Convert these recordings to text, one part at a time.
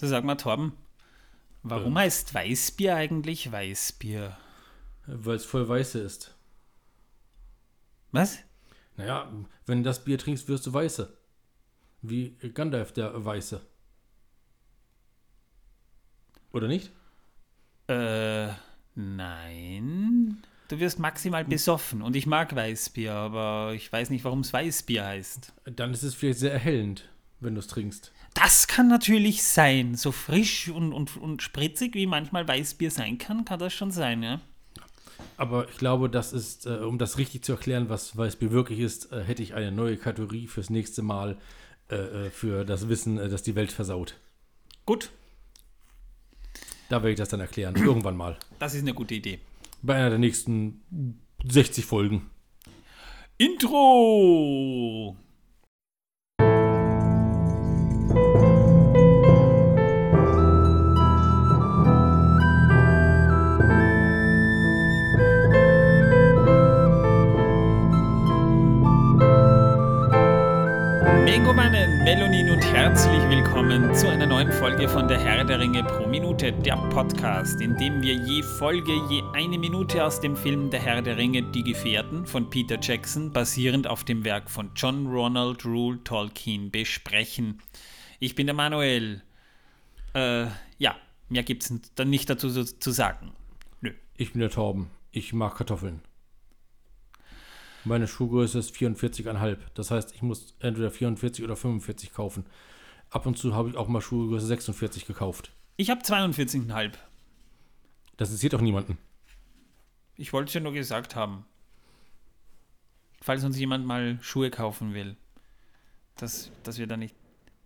Du sag mal, Torben, warum Ähm. heißt Weißbier eigentlich Weißbier? Weil es voll weiße ist. Was? Naja, wenn du das Bier trinkst, wirst du weiße. Wie Gandalf der Weiße. Oder nicht? Äh, nein. Du wirst maximal besoffen und ich mag Weißbier, aber ich weiß nicht, warum es Weißbier heißt. Dann ist es vielleicht sehr erhellend, wenn du es trinkst. Das kann natürlich sein. So frisch und, und, und spritzig, wie manchmal Weißbier sein kann, kann das schon sein, ja. Aber ich glaube, das ist, äh, um das richtig zu erklären, was Weißbier wirklich ist, äh, hätte ich eine neue Kategorie fürs nächste Mal äh, äh, für das Wissen, äh, das die Welt versaut. Gut, Da werde ich das dann erklären. Irgendwann mal. das ist eine gute Idee. Bei einer der nächsten 60 Folgen. Intro! Willkommen zu einer neuen Folge von der Herr der Ringe pro Minute, der Podcast, in dem wir je Folge je eine Minute aus dem Film Der Herr der Ringe, Die Gefährten von Peter Jackson, basierend auf dem Werk von John Ronald Rule Tolkien, besprechen. Ich bin der Manuel. Äh, ja, mehr gibt's dann nicht dazu zu, zu sagen. Nö. Ich bin der Torben. Ich mag Kartoffeln. Meine Schuhgröße ist 44,5. Das heißt, ich muss entweder 44 oder 45 kaufen. Ab und zu habe ich auch mal Schuhgröße 46 gekauft. Ich habe 42,5. Das interessiert auch niemanden. Ich wollte es ja nur gesagt haben. Falls uns jemand mal Schuhe kaufen will. Dass, dass wir da nicht.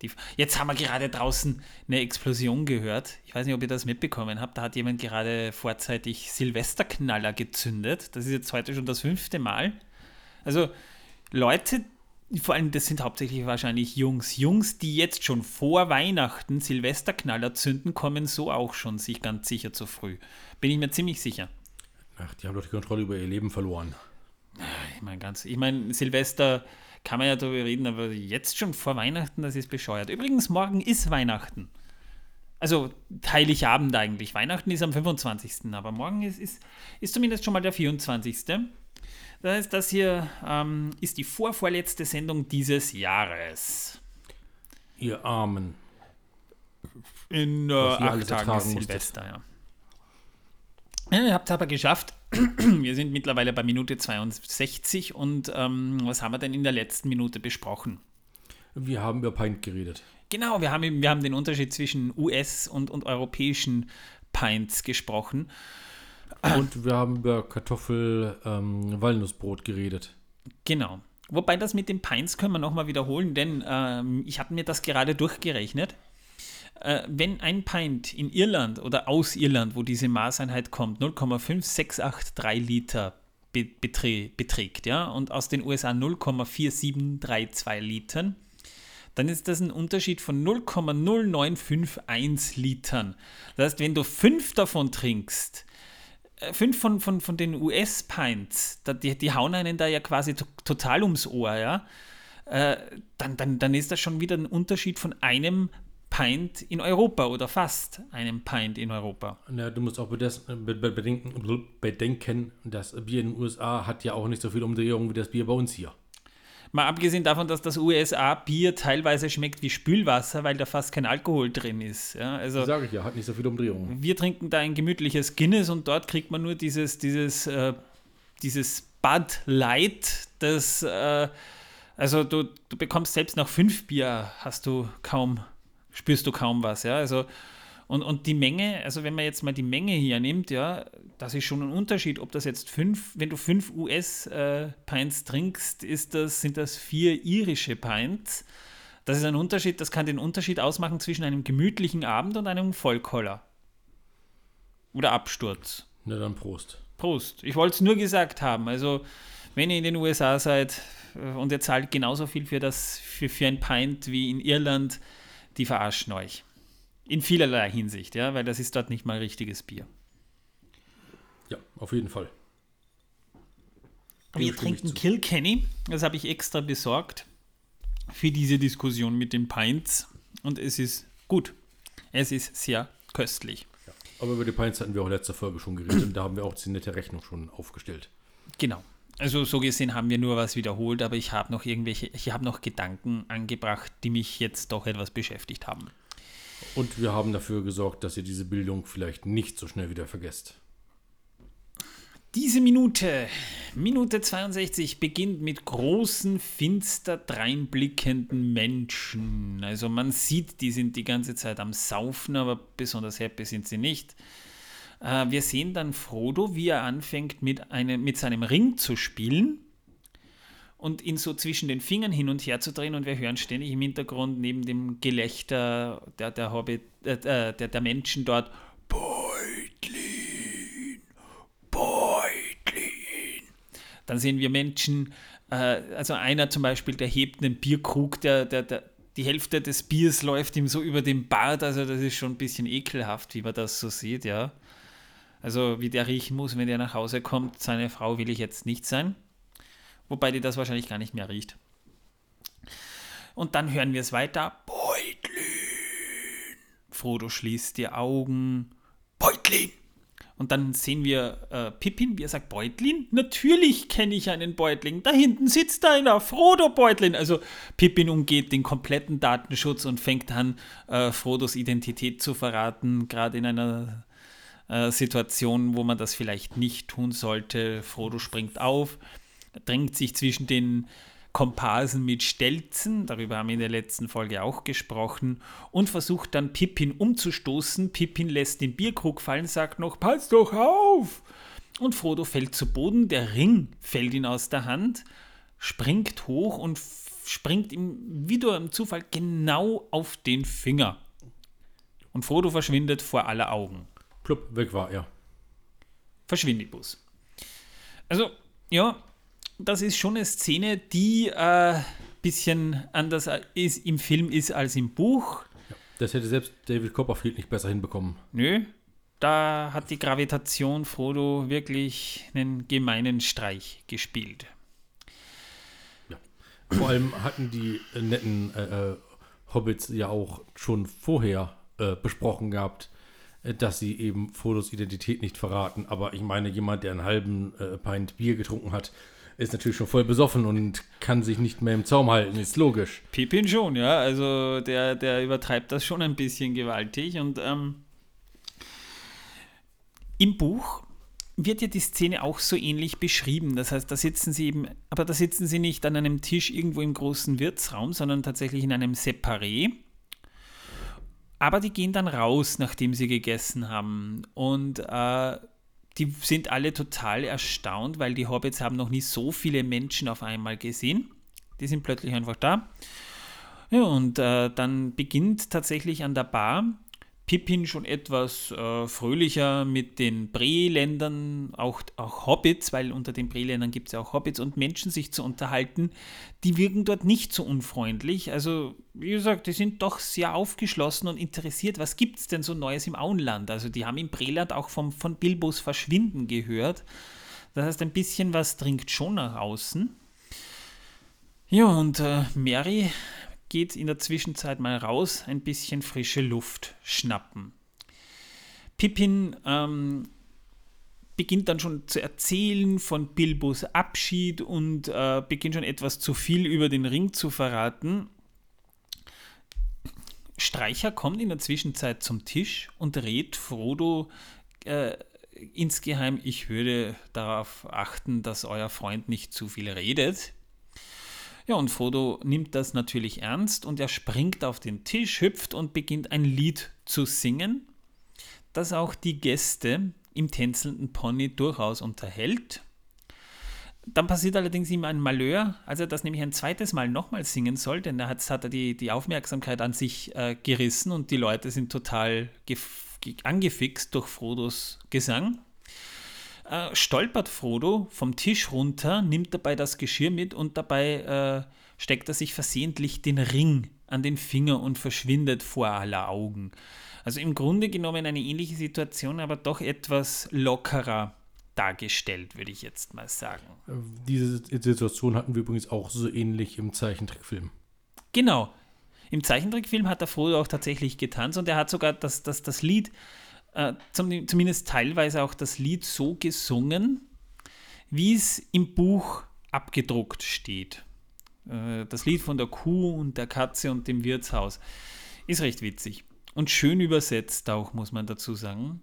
Die Jetzt haben wir gerade draußen eine Explosion gehört. Ich weiß nicht, ob ihr das mitbekommen habt. Da hat jemand gerade vorzeitig Silvesterknaller gezündet. Das ist jetzt heute schon das fünfte Mal. Also Leute, vor allem das sind hauptsächlich wahrscheinlich Jungs. Jungs, die jetzt schon vor Weihnachten Silvesterknaller zünden, kommen so auch schon sich ganz sicher zu früh. Bin ich mir ziemlich sicher. Ach, die haben doch die Kontrolle über ihr Leben verloren. Ich meine, ganz, ich meine, Silvester kann man ja darüber reden, aber jetzt schon vor Weihnachten, das ist bescheuert. Übrigens, morgen ist Weihnachten. Also Heiligabend eigentlich. Weihnachten ist am 25. Aber morgen ist, ist, ist zumindest schon mal der 24. Das heißt, das hier ähm, ist die vorvorletzte Sendung dieses Jahres. Ihr Armen. In äh, acht Tagen. Silvester, ja. ja. Ihr habt es aber geschafft. Wir sind mittlerweile bei Minute 62 und ähm, was haben wir denn in der letzten Minute besprochen? Wir haben über Pint geredet. Genau, wir haben, wir haben den Unterschied zwischen US- und, und europäischen Pints gesprochen. Und wir haben über Kartoffel-Walnussbrot geredet. Genau. Wobei das mit den Pints können wir nochmal wiederholen, denn ähm, ich habe mir das gerade durchgerechnet. Äh, wenn ein Pint in Irland oder aus Irland, wo diese Maßeinheit kommt, 0,5683 Liter be beträ beträgt, ja, und aus den USA 0,4732 Litern, dann ist das ein Unterschied von 0,0951 Litern. Das heißt, wenn du fünf davon trinkst, fünf von, von, von den US-Pints, die, die hauen einen da ja quasi to total ums Ohr, ja, äh, dann, dann, dann ist das schon wieder ein Unterschied von einem Pint in Europa oder fast einem Pint in Europa. Na, du musst auch bedenken, bedenken, das Bier in den USA hat ja auch nicht so viel Umdrehung wie das Bier bei uns hier. Mal abgesehen davon, dass das USA-Bier teilweise schmeckt wie Spülwasser, weil da fast kein Alkohol drin ist. Ja, also Sage ich ja, hat nicht so viel Umdrehung. wir trinken da ein gemütliches Guinness und dort kriegt man nur dieses, dieses, äh, dieses Bud Light, das, äh, also du, du bekommst selbst nach fünf Bier hast du kaum, spürst du kaum was, ja, also und, und die Menge, also wenn man jetzt mal die Menge hier nimmt, ja, das ist schon ein Unterschied, ob das jetzt fünf, wenn du fünf US-Pints trinkst, ist das, sind das vier irische Pints. Das ist ein Unterschied, das kann den Unterschied ausmachen zwischen einem gemütlichen Abend und einem Vollkoller. Oder Absturz. Na dann Prost. Prost. Ich wollte es nur gesagt haben. Also, wenn ihr in den USA seid äh, und ihr zahlt genauso viel für, das, für, für ein Pint wie in Irland, die verarschen euch. In vielerlei Hinsicht, ja, weil das ist dort nicht mal richtiges Bier. Ja, auf jeden Fall. Dem Wir trinken. Kilkenny, das habe ich extra besorgt für diese Diskussion mit den Pints und es ist gut. Es ist sehr köstlich. Ja. Aber über die Pints hatten wir auch letzte Folge schon geredet und da haben wir auch die nette Rechnung schon aufgestellt. Genau. Also so gesehen haben wir nur was wiederholt, aber ich habe noch irgendwelche, ich habe noch Gedanken angebracht, die mich jetzt doch etwas beschäftigt haben. Und wir haben dafür gesorgt, dass ihr diese Bildung vielleicht nicht so schnell wieder vergesst. Diese Minute, Minute 62, beginnt mit großen, finster dreinblickenden Menschen. Also man sieht, die sind die ganze Zeit am Saufen, aber besonders happy sind sie nicht. Äh, wir sehen dann Frodo, wie er anfängt mit, einem, mit seinem Ring zu spielen und ihn so zwischen den Fingern hin und her zu drehen und wir hören ständig im Hintergrund neben dem Gelächter der, der, Hobbit, äh, der, der Menschen dort Beutlin, Beutlin. Dann sehen wir Menschen, äh, also einer zum Beispiel, der hebt einen Bierkrug, der, der, der, die Hälfte des Biers läuft ihm so über den Bart, also das ist schon ein bisschen ekelhaft, wie man das so sieht, ja. Also wie der riechen muss, wenn der nach Hause kommt, seine Frau will ich jetzt nicht sein. Wobei die das wahrscheinlich gar nicht mehr riecht. Und dann hören wir es weiter. Beutlin. Frodo schließt die Augen. Beutlin. Und dann sehen wir äh, Pippin, wie er sagt, Beutlin? Natürlich kenne ich einen Beutling. Da hinten sitzt einer, Frodo Beutlin. Also Pippin umgeht den kompletten Datenschutz und fängt an, äh, Frodos Identität zu verraten, gerade in einer äh, Situation, wo man das vielleicht nicht tun sollte. Frodo springt auf, drängt sich zwischen den Komparsen mit Stelzen, darüber haben wir in der letzten Folge auch gesprochen, und versucht dann Pippin umzustoßen. Pippin lässt den Bierkrug fallen, sagt noch, pass doch auf! Und Frodo fällt zu Boden, der Ring fällt ihm aus der Hand, springt hoch und springt ihm wieder im Zufall genau auf den Finger. Und Frodo verschwindet vor aller Augen plupp, weg war, ja. Verschwindibus. Also, ja, das ist schon eine Szene, die ein äh, bisschen anders ist, im Film ist als im Buch. Das hätte selbst David Copperfield nicht besser hinbekommen. Nö, da hat die Gravitation Frodo wirklich einen gemeinen Streich gespielt. Ja. Vor allem hatten die netten äh, äh Hobbits ja auch schon vorher äh, besprochen gehabt, äh, dass sie eben Fotos Identität nicht verraten. Aber ich meine, jemand, der einen halben äh, Pint Bier getrunken hat, ist natürlich schon voll besoffen und kann sich nicht mehr im Zaum halten, ist logisch. Pippin schon, ja. Also der, der übertreibt das schon ein bisschen gewaltig. Und ähm, im Buch wird ja die Szene auch so ähnlich beschrieben. Das heißt, da sitzen sie eben, aber da sitzen sie nicht an einem Tisch irgendwo im großen Wirtsraum, sondern tatsächlich in einem Separé. Aber die gehen dann raus, nachdem sie gegessen haben. Und äh, die sind alle total erstaunt, weil die Hobbits haben noch nie so viele Menschen auf einmal gesehen. Die sind plötzlich einfach da. Ja, und äh, dann beginnt tatsächlich an der Bar Pippin schon etwas äh, fröhlicher mit den Breländern, auch, auch Hobbits, weil unter den Breländern gibt es ja auch Hobbits und Menschen sich zu unterhalten, die wirken dort nicht so unfreundlich. Also, wie gesagt, die sind doch sehr aufgeschlossen und interessiert. Was gibt es denn so Neues im Auenland? Also, die haben im Breland auch vom, von Bilbos Verschwinden gehört. Das heißt, ein bisschen was dringt schon nach außen. Ja, und äh, Mary geht in der Zwischenzeit mal raus, ein bisschen frische Luft schnappen. Pippin ähm, beginnt dann schon zu erzählen von Bilbos Abschied und äh, beginnt schon etwas zu viel über den Ring zu verraten. Streicher kommt in der Zwischenzeit zum Tisch und rät Frodo äh, insgeheim, ich würde darauf achten, dass euer Freund nicht zu viel redet. Ja, und Frodo nimmt das natürlich ernst und er springt auf den Tisch, hüpft und beginnt ein Lied zu singen, das auch die Gäste im tänzelnden Pony durchaus unterhält. Dann passiert allerdings ihm ein Malheur, als er das nämlich ein zweites Mal nochmal singen soll, denn da hat, hat er die, die Aufmerksamkeit an sich äh, gerissen und die Leute sind total angefixt durch Frodos Gesang äh, stolpert Frodo vom Tisch runter, nimmt dabei das Geschirr mit und dabei äh, steckt er sich versehentlich den Ring an den Finger und verschwindet vor aller Augen. Also im Grunde genommen eine ähnliche Situation, aber doch etwas lockerer dargestellt, würde ich jetzt mal sagen. Diese Situation hatten wir übrigens auch so ähnlich im Zeichentrickfilm. Genau. Im Zeichentrickfilm hat der Frodo auch tatsächlich getanzt und er hat sogar das, das, das Lied, äh, zum, zumindest teilweise auch das Lied so gesungen, wie es im Buch abgedruckt steht. Äh, das Lied von der Kuh und der Katze und dem Wirtshaus ist recht witzig und schön übersetzt auch, muss man dazu sagen.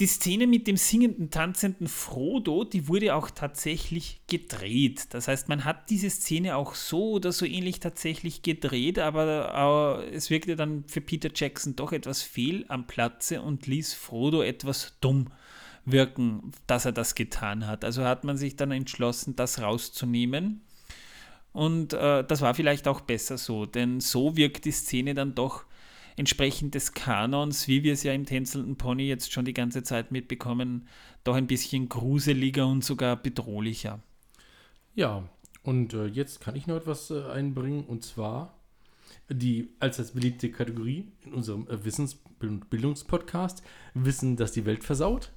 Die Szene mit dem singenden, tanzenden Frodo, die wurde auch tatsächlich gedreht. Das heißt, man hat diese Szene auch so oder so ähnlich tatsächlich gedreht, aber äh, es wirkte dann für Peter Jackson doch etwas fehl am Platze und ließ Frodo etwas dumm wirken, dass er das getan hat. Also hat man sich dann entschlossen, das rauszunehmen. Und äh, das war vielleicht auch besser so, denn so wirkt die Szene dann doch entsprechend des Kanons, wie wir es ja im Tänzelnden Pony jetzt schon die ganze Zeit mitbekommen, doch ein bisschen gruseliger und sogar bedrohlicher. Ja, und äh, jetzt kann ich noch etwas äh, einbringen und zwar die als als beliebte Kategorie in unserem äh, Wissens- und Bildungspodcast Wissen, das die Welt versaut.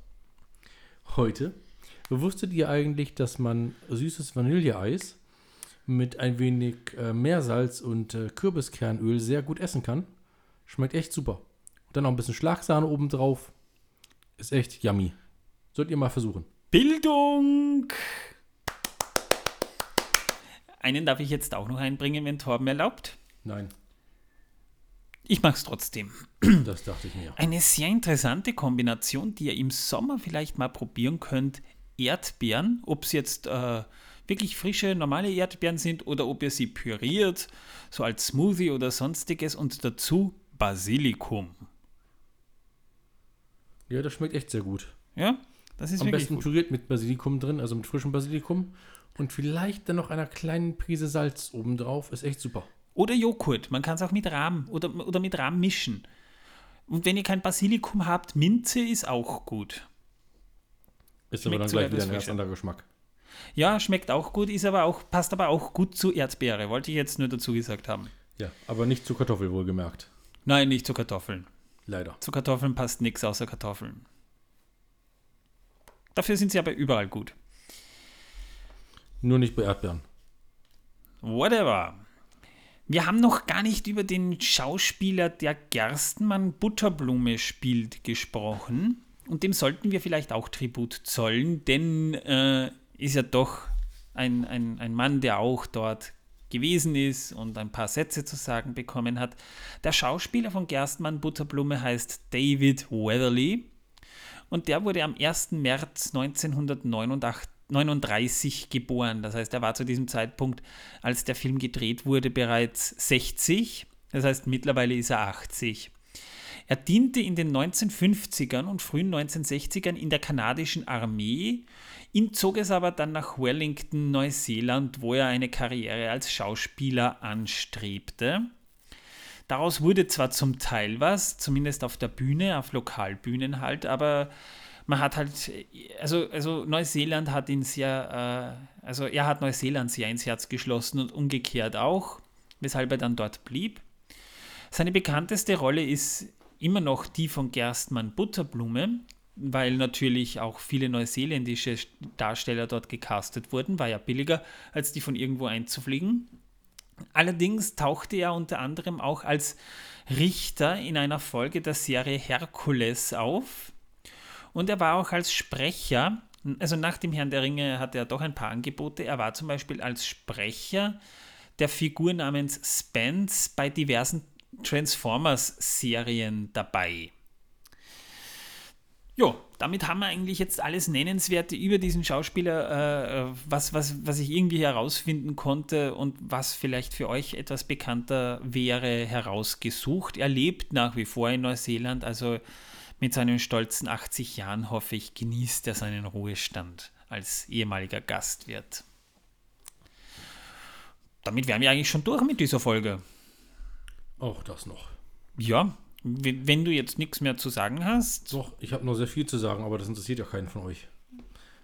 Heute wusstet ihr eigentlich, dass man süßes Vanilleeis mit ein wenig äh, Meersalz und äh, Kürbiskernöl sehr gut essen kann? Schmeckt echt super. Und dann noch ein bisschen Schlagsahne oben drauf. Ist echt yummy. Sollt ihr mal versuchen. Bildung! Einen darf ich jetzt auch noch einbringen, wenn Torben erlaubt. Nein, Ich mache es trotzdem. das dachte ich mir. Eine sehr interessante Kombination, die ihr im Sommer vielleicht mal probieren könnt. Erdbeeren, ob es jetzt äh, wirklich frische, normale Erdbeeren sind oder ob ihr sie püriert, so als Smoothie oder sonstiges und dazu Basilikum. Ja, das schmeckt echt sehr gut. Ja, das ist Am wirklich besten gut. püriert mit Basilikum drin, also mit frischem Basilikum. Und vielleicht dann noch einer kleinen Prise Salz oben drauf. Ist echt super. Oder Joghurt, man kann es auch mit Rahm oder, oder mit Rahm mischen. Und wenn ihr kein Basilikum habt, Minze ist auch gut. Ist Schmeckt aber dann gleich wieder ein ganz anderer Geschmack. Ja, schmeckt auch gut, ist aber auch, passt aber auch gut zu Erdbeere, wollte ich jetzt nur dazu gesagt haben. Ja, aber nicht zu Kartoffel wohlgemerkt. Nein, nicht zu Kartoffeln. Leider. Zu Kartoffeln passt nichts außer Kartoffeln. Dafür sind sie aber überall gut. Nur nicht bei Erdbeeren. Whatever. Wir haben noch gar nicht über den Schauspieler, der Gerstenmann Butterblume spielt, gesprochen. Und dem sollten wir vielleicht auch Tribut zollen, denn äh, ist ja doch ein, ein, ein Mann, der auch dort gewesen ist und ein paar Sätze zu sagen bekommen hat. Der Schauspieler von Gerstmann Butterblume heißt David Weatherly und der wurde am 1. März 1939 geboren. Das heißt, er war zu diesem Zeitpunkt, als der Film gedreht wurde, bereits 60. Das heißt, mittlerweile ist er 80. Er diente in den 1950ern und frühen 1960ern in der kanadischen Armee. Ihn zog es aber dann nach Wellington, Neuseeland, wo er eine Karriere als Schauspieler anstrebte. Daraus wurde zwar zum Teil was, zumindest auf der Bühne, auf Lokalbühnen halt, aber man hat halt, also, also Neuseeland hat ihn sehr, äh, also er hat Neuseeland sehr ins Herz geschlossen und umgekehrt auch, weshalb er dann dort blieb. Seine bekannteste Rolle ist immer noch die von Gerstmann Butterblume, weil natürlich auch viele neuseeländische Darsteller dort gecastet wurden, war ja billiger, als die von irgendwo einzufliegen. Allerdings tauchte er unter anderem auch als Richter in einer Folge der Serie Herkules auf. Und er war auch als Sprecher, also nach dem Herrn der Ringe hatte er doch ein paar Angebote. Er war zum Beispiel als Sprecher der Figur namens Spence bei diversen Transformers-Serien dabei. Jo, damit haben wir eigentlich jetzt alles Nennenswerte über diesen Schauspieler, äh, was, was, was ich irgendwie herausfinden konnte und was vielleicht für euch etwas bekannter wäre, herausgesucht. Er lebt nach wie vor in Neuseeland, also mit seinen stolzen 80 Jahren hoffe ich, genießt er seinen Ruhestand als ehemaliger Gastwirt. Damit wären wir eigentlich schon durch mit dieser Folge. Auch das noch. Ja, wenn du jetzt nichts mehr zu sagen hast, Doch, ich habe noch sehr viel zu sagen, aber das interessiert ja keinen von euch.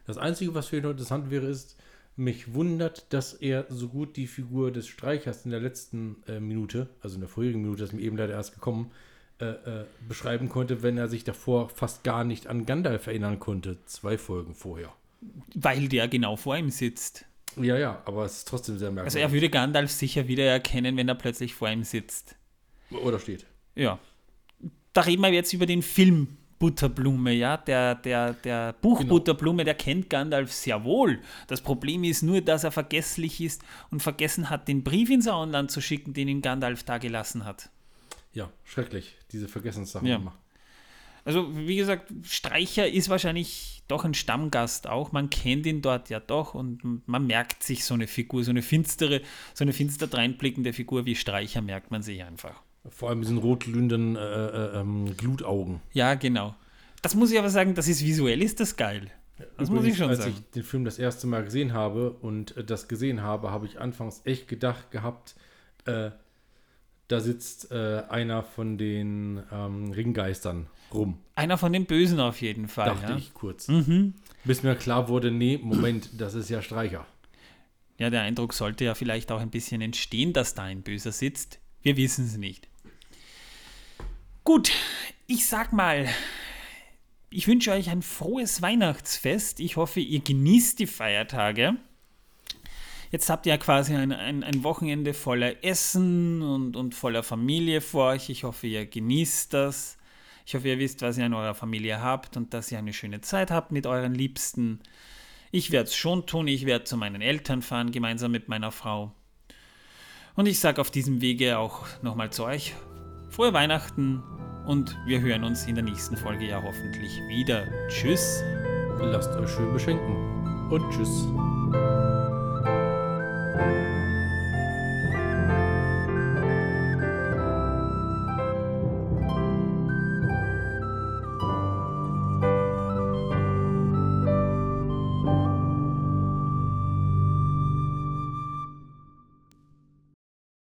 Das Einzige, was vielleicht noch interessant wäre, ist, mich wundert, dass er so gut die Figur des Streichers in der letzten äh, Minute, also in der vorherigen Minute, das ist mir eben leider erst gekommen, äh, äh, beschreiben konnte, wenn er sich davor fast gar nicht an Gandalf erinnern konnte, zwei Folgen vorher. weil der genau vor ihm sitzt. Ja, ja, aber es ist trotzdem sehr merkwürdig. Also er würde Gandalf sicher wiedererkennen, wenn er plötzlich vor ihm sitzt. Oder steht. Ja. Da reden wir jetzt über den Film Butterblume, ja. Der, der, der Buch Genau. Butterblume, der kennt Gandalf sehr wohl. Das Problem ist nur, dass er vergesslich ist und vergessen hat, den Brief ins Auenland zu schicken, den ihm Gandalf da gelassen hat. Ja, schrecklich, diese Vergessenssachen Ja. immer. Also, wie gesagt, Streicher ist wahrscheinlich doch ein Stammgast auch. Man kennt ihn dort ja doch und man merkt sich so eine Figur, so eine finstere, so eine finster dreinblickende Figur wie Streicher merkt man sich einfach. Vor allem diesen rotglühenden äh, äh, ähm, Glutaugen. Ja, genau. Das muss ich aber sagen, das ist visuell ist das geil. Das muss ich schon als sagen. ich den Film das erste Mal gesehen habe und äh, das gesehen habe, habe ich anfangs echt gedacht gehabt, äh, da sitzt äh, einer von den ähm, Ringgeistern rum, Einer von den Bösen auf jeden Fall. dachte ja. ich kurz. Mhm. Bis mir klar wurde, nee, Moment, das ist ja Streicher. Ja, der Eindruck sollte ja vielleicht auch ein bisschen entstehen, dass da ein Böser sitzt. Wir wissen es nicht. Gut, ich sag mal, ich wünsche euch ein frohes Weihnachtsfest. Ich hoffe, ihr genießt die Feiertage. Jetzt habt ihr ja quasi ein, ein, ein Wochenende voller Essen und, und voller Familie vor euch. Ich hoffe, ihr genießt das. Ich hoffe, ihr wisst, was ihr in eurer Familie habt und dass ihr eine schöne Zeit habt mit euren Liebsten. Ich werde es schon tun. Ich werde zu meinen Eltern fahren, gemeinsam mit meiner Frau. Und ich sage auf diesem Wege auch nochmal zu euch, frohe Weihnachten und wir hören uns in der nächsten Folge ja hoffentlich wieder. Tschüss. Lasst euch schön beschenken und tschüss.